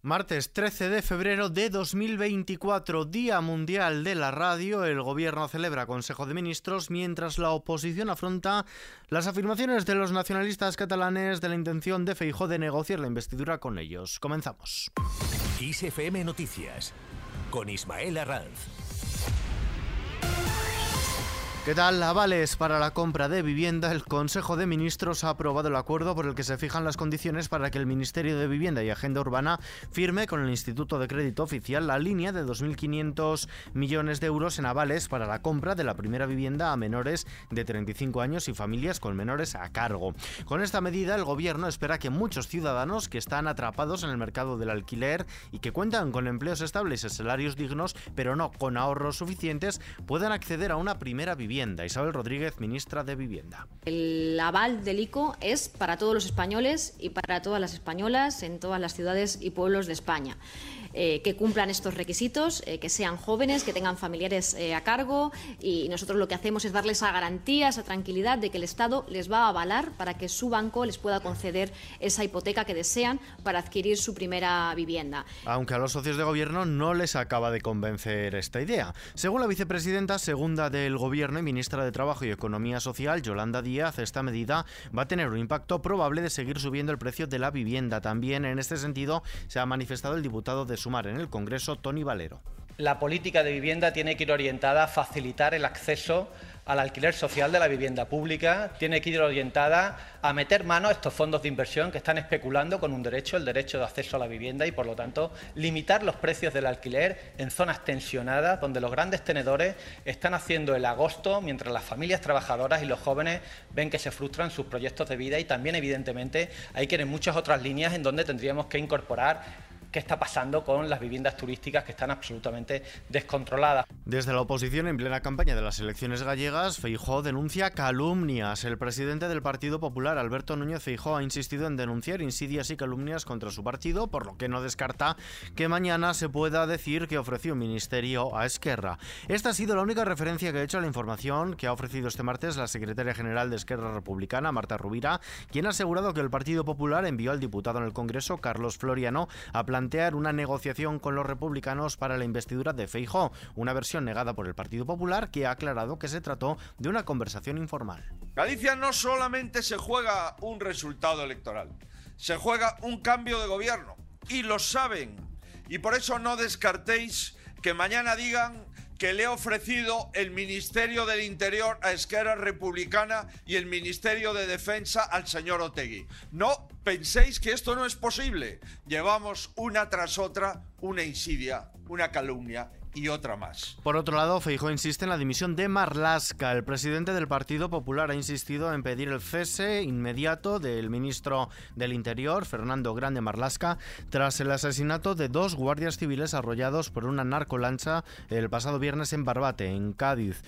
Martes 13 de febrero de 2024, Día Mundial de la Radio, el Gobierno celebra Consejo de Ministros mientras la oposición afronta las afirmaciones de los nacionalistas catalanes de la intención de Feijó de negociar la investidura con ellos. Comenzamos. ISFM Noticias con Ismael Arranz. ¿Qué tal? Avales para la compra de vivienda. El Consejo de Ministros ha aprobado el acuerdo por el que se fijan las condiciones para que el Ministerio de Vivienda y Agenda Urbana firme con el Instituto de Crédito Oficial la línea de 2.500 millones de euros en avales para la compra de la primera vivienda a menores de 35 años y familias con menores a cargo. Con esta medida, el Gobierno espera que muchos ciudadanos que están atrapados en el mercado del alquiler y que cuentan con empleos estables y salarios dignos, pero no con ahorros suficientes, puedan acceder a una primera vivienda Isabel Rodríguez, ministra de Vivienda. El aval del ICO es para todos los españoles y para todas las españolas en todas las ciudades y pueblos de España. Eh, que cumplan estos requisitos, eh, que sean jóvenes, que tengan familiares eh, a cargo y nosotros lo que hacemos es darles esa garantía, esa tranquilidad de que el Estado les va a avalar para que su banco les pueda conceder esa hipoteca que desean para adquirir su primera vivienda. Aunque a los socios de gobierno no les acaba de convencer esta idea. Según la vicepresidenta segunda del Gobierno y ministra de Trabajo y Economía Social, Yolanda Díaz, esta medida va a tener un impacto probable de seguir subiendo el precio de la vivienda. También en este sentido se ha manifestado el diputado de Sumar en el Congreso, Tony Valero. La política de vivienda tiene que ir orientada a facilitar el acceso al alquiler social de la vivienda pública, tiene que ir orientada a meter mano a estos fondos de inversión que están especulando con un derecho, el derecho de acceso a la vivienda y, por lo tanto, limitar los precios del alquiler en zonas tensionadas donde los grandes tenedores están haciendo el agosto mientras las familias trabajadoras y los jóvenes ven que se frustran sus proyectos de vida y también, evidentemente, hay que en muchas otras líneas en donde tendríamos que incorporar qué está pasando con las viviendas turísticas que están absolutamente descontroladas. Desde la oposición, en plena campaña de las elecciones gallegas, Feijó denuncia calumnias. El presidente del Partido Popular, Alberto Núñez Feijó, ha insistido en denunciar insidias y calumnias contra su partido, por lo que no descarta que mañana se pueda decir que ofreció un ministerio a Esquerra. Esta ha sido la única referencia que ha hecho a la información que ha ofrecido este martes la secretaria general de Esquerra Republicana, Marta Rubira, quien ha asegurado que el Partido Popular envió al diputado en el Congreso, Carlos Floriano, a plantear una negociación con los republicanos para la investidura de Feijó, una versión negada por el Partido Popular que ha aclarado que se trató de una conversación informal. Galicia no solamente se juega un resultado electoral, se juega un cambio de gobierno y lo saben. Y por eso no descartéis que mañana digan que le ha ofrecido el Ministerio del Interior a Esquerra Republicana y el Ministerio de Defensa al señor Otegui. No penséis que esto no es posible. Llevamos una tras otra una insidia, una calumnia y otra más. Por otro lado, Feijóo insiste en la dimisión de Marlasca. El presidente del Partido Popular ha insistido en pedir el cese inmediato del ministro del Interior, Fernando Grande Marlasca, tras el asesinato de dos guardias civiles arrollados por una narcolancha el pasado viernes en Barbate, en Cádiz.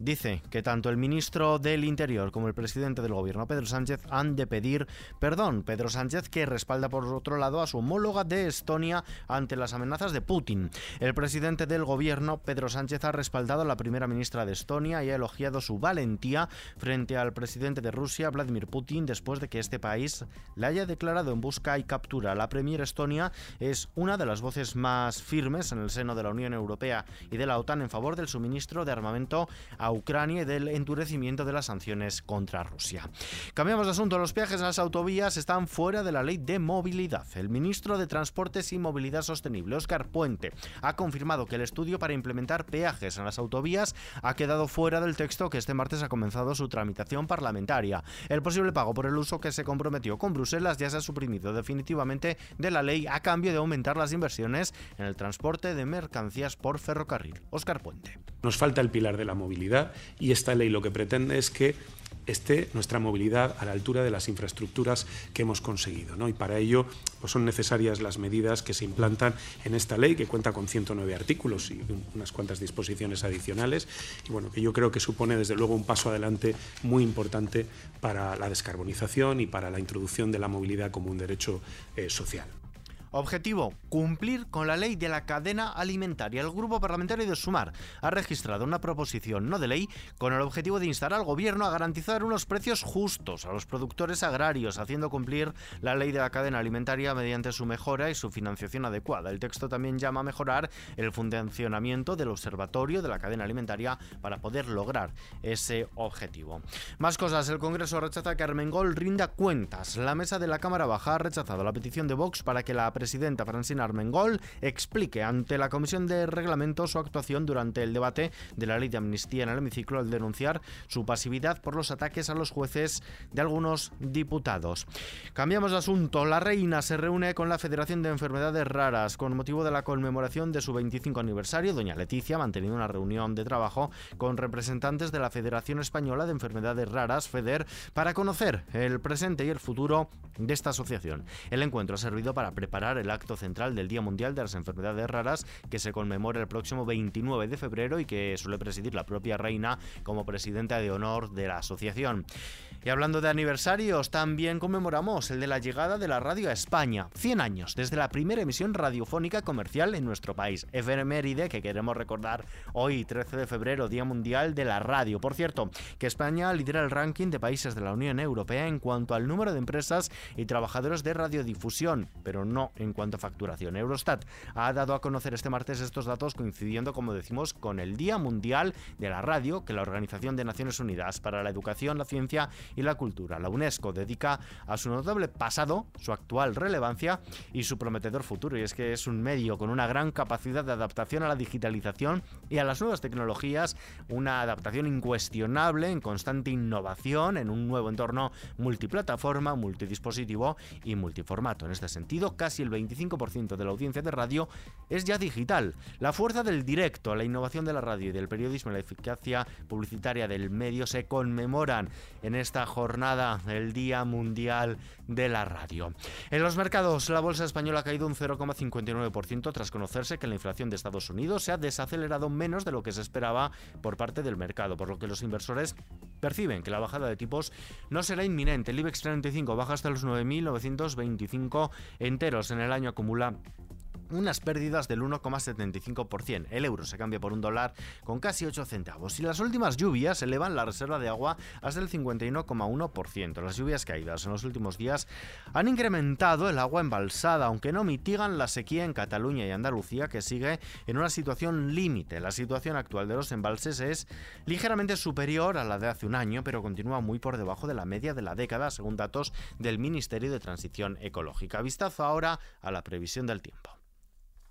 Dice que tanto el ministro del Interior como el presidente del gobierno, Pedro Sánchez, han de pedir perdón. Pedro Sánchez que respalda por otro lado a su homóloga de Estonia ante las amenazas de Putin. El presidente del gobierno, Pedro Sánchez, ha respaldado a la primera ministra de Estonia y ha elogiado su valentía frente al presidente de Rusia, Vladimir Putin, después de que este país le haya declarado en busca y captura. La premier Estonia es una de las voces más firmes en el seno de la Unión Europea y de la OTAN en favor del suministro de armamento a Ucrania y del endurecimiento de las sanciones contra Rusia. Cambiamos de asunto. Los peajes en las autovías están fuera de la ley de movilidad. El ministro de Transportes y Movilidad Sostenible, Óscar Puente, ha confirmado que el estudio para implementar peajes en las autovías ha quedado fuera del texto que este martes ha comenzado su tramitación parlamentaria. El posible pago por el uso que se comprometió con Bruselas ya se ha suprimido definitivamente de la ley a cambio de aumentar las inversiones en el transporte de mercancías por ferrocarril. Óscar Puente. Nos falta el pilar de la movilidad y esta ley lo que pretende es que esté nuestra movilidad a la altura de las infraestructuras que hemos conseguido. ¿no? Y para ello pues son necesarias las medidas que se implantan en esta ley, que cuenta con 109 artículos y unas cuantas disposiciones adicionales, y bueno, que yo creo que supone desde luego un paso adelante muy importante para la descarbonización y para la introducción de la movilidad como un derecho eh, social. Objetivo, cumplir con la ley de la cadena alimentaria. El Grupo Parlamentario de Sumar ha registrado una proposición no de ley con el objetivo de instar al Gobierno a garantizar unos precios justos a los productores agrarios, haciendo cumplir la ley de la cadena alimentaria mediante su mejora y su financiación adecuada. El texto también llama a mejorar el funcionamiento del Observatorio de la Cadena Alimentaria para poder lograr ese objetivo. Más cosas, el Congreso rechaza que Armengol rinda cuentas. La mesa de la Cámara Baja ha rechazado la petición de Vox para que la presidenta Francina Armengol explique ante la Comisión de Reglamento su actuación durante el debate de la ley de amnistía en el hemiciclo al denunciar su pasividad por los ataques a los jueces de algunos diputados. Cambiamos de asunto. La reina se reúne con la Federación de Enfermedades Raras con motivo de la conmemoración de su 25 aniversario. Doña Leticia ha mantenido una reunión de trabajo con representantes de la Federación Española de Enfermedades Raras, FEDER, para conocer el presente y el futuro de esta asociación. El encuentro ha servido para preparar el acto central del Día Mundial de las Enfermedades Raras que se conmemora el próximo 29 de febrero y que suele presidir la propia reina como presidenta de honor de la asociación. Y hablando de aniversarios, también conmemoramos el de la llegada de la radio a España. 100 años desde la primera emisión radiofónica comercial en nuestro país. Efeméride que queremos recordar hoy, 13 de febrero, Día Mundial de la Radio. Por cierto, que España lidera el ranking de países de la Unión Europea en cuanto al número de empresas y trabajadores de radiodifusión, pero no en cuanto a facturación. Eurostat ha dado a conocer este martes estos datos coincidiendo, como decimos, con el Día Mundial de la Radio que la Organización de Naciones Unidas para la Educación, la Ciencia y la Cultura, la UNESCO, dedica a su notable pasado, su actual relevancia y su prometedor futuro. Y es que es un medio con una gran capacidad de adaptación a la digitalización y a las nuevas tecnologías, una adaptación incuestionable en constante innovación en un nuevo entorno multiplataforma, multidispositivo y multiformato. En este sentido, casi el 25% de la audiencia de radio es ya digital. La fuerza del directo, la innovación de la radio y del periodismo y la eficacia publicitaria del medio se conmemoran en esta jornada, el Día Mundial de la Radio. En los mercados, la bolsa española ha caído un 0,59% tras conocerse que la inflación de Estados Unidos se ha desacelerado menos de lo que se esperaba por parte del mercado, por lo que los inversores perciben que la bajada de tipos no será inminente. El IBEX 35 baja hasta los 9.925 enteros en el año acumula unas pérdidas del 1,75%. El euro se cambia por un dólar con casi 8 centavos. Y las últimas lluvias elevan la reserva de agua hasta el 51,1%. Las lluvias caídas en los últimos días han incrementado el agua embalsada, aunque no mitigan la sequía en Cataluña y Andalucía, que sigue en una situación límite. La situación actual de los embalses es ligeramente superior a la de hace un año, pero continúa muy por debajo de la media de la década, según datos del Ministerio de Transición Ecológica. Vistazo ahora a la previsión del tiempo.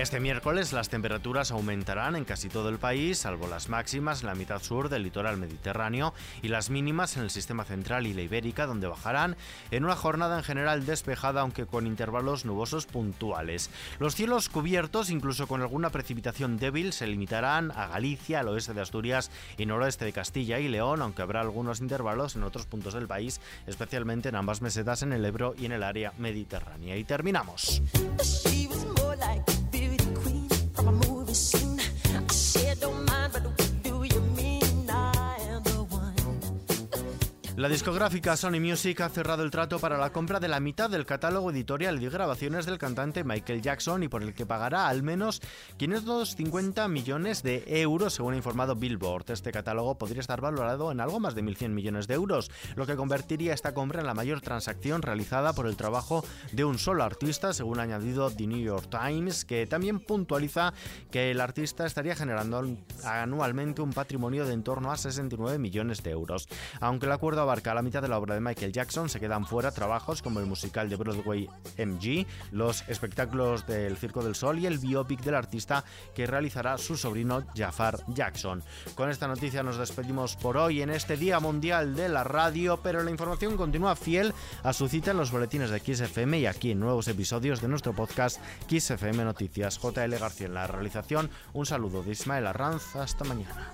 Este miércoles las temperaturas aumentarán en casi todo el país, salvo las máximas en la mitad sur del litoral mediterráneo y las mínimas en el sistema central y la ibérica, donde bajarán en una jornada en general despejada, aunque con intervalos nubosos puntuales. Los cielos cubiertos, incluso con alguna precipitación débil, se limitarán a Galicia, al oeste de Asturias y noroeste de Castilla y León, aunque habrá algunos intervalos en otros puntos del país, especialmente en ambas mesetas en el Ebro y en el área mediterránea. Y terminamos. La discográfica Sony Music ha cerrado el trato para la compra de la mitad del catálogo editorial de grabaciones del cantante Michael Jackson y por el que pagará al menos 550 millones de euros, según ha informado Billboard. Este catálogo podría estar valorado en algo más de 1.100 millones de euros, lo que convertiría esta compra en la mayor transacción realizada por el trabajo de un solo artista, según ha añadido The New York Times, que también puntualiza que el artista estaría generando anualmente un patrimonio de en torno a 69 millones de euros. Aunque el acuerdo abarca la mitad de la obra de Michael Jackson, se quedan fuera trabajos como el musical de Broadway MG, los espectáculos del Circo del Sol y el biopic del artista que realizará su sobrino Jafar Jackson. Con esta noticia nos despedimos por hoy en este Día Mundial de la Radio, pero la información continúa fiel a su cita en los boletines de XFM y aquí en nuevos episodios de nuestro podcast XFM Noticias. JL García en la realización. Un saludo de Ismael Arranz. Hasta mañana.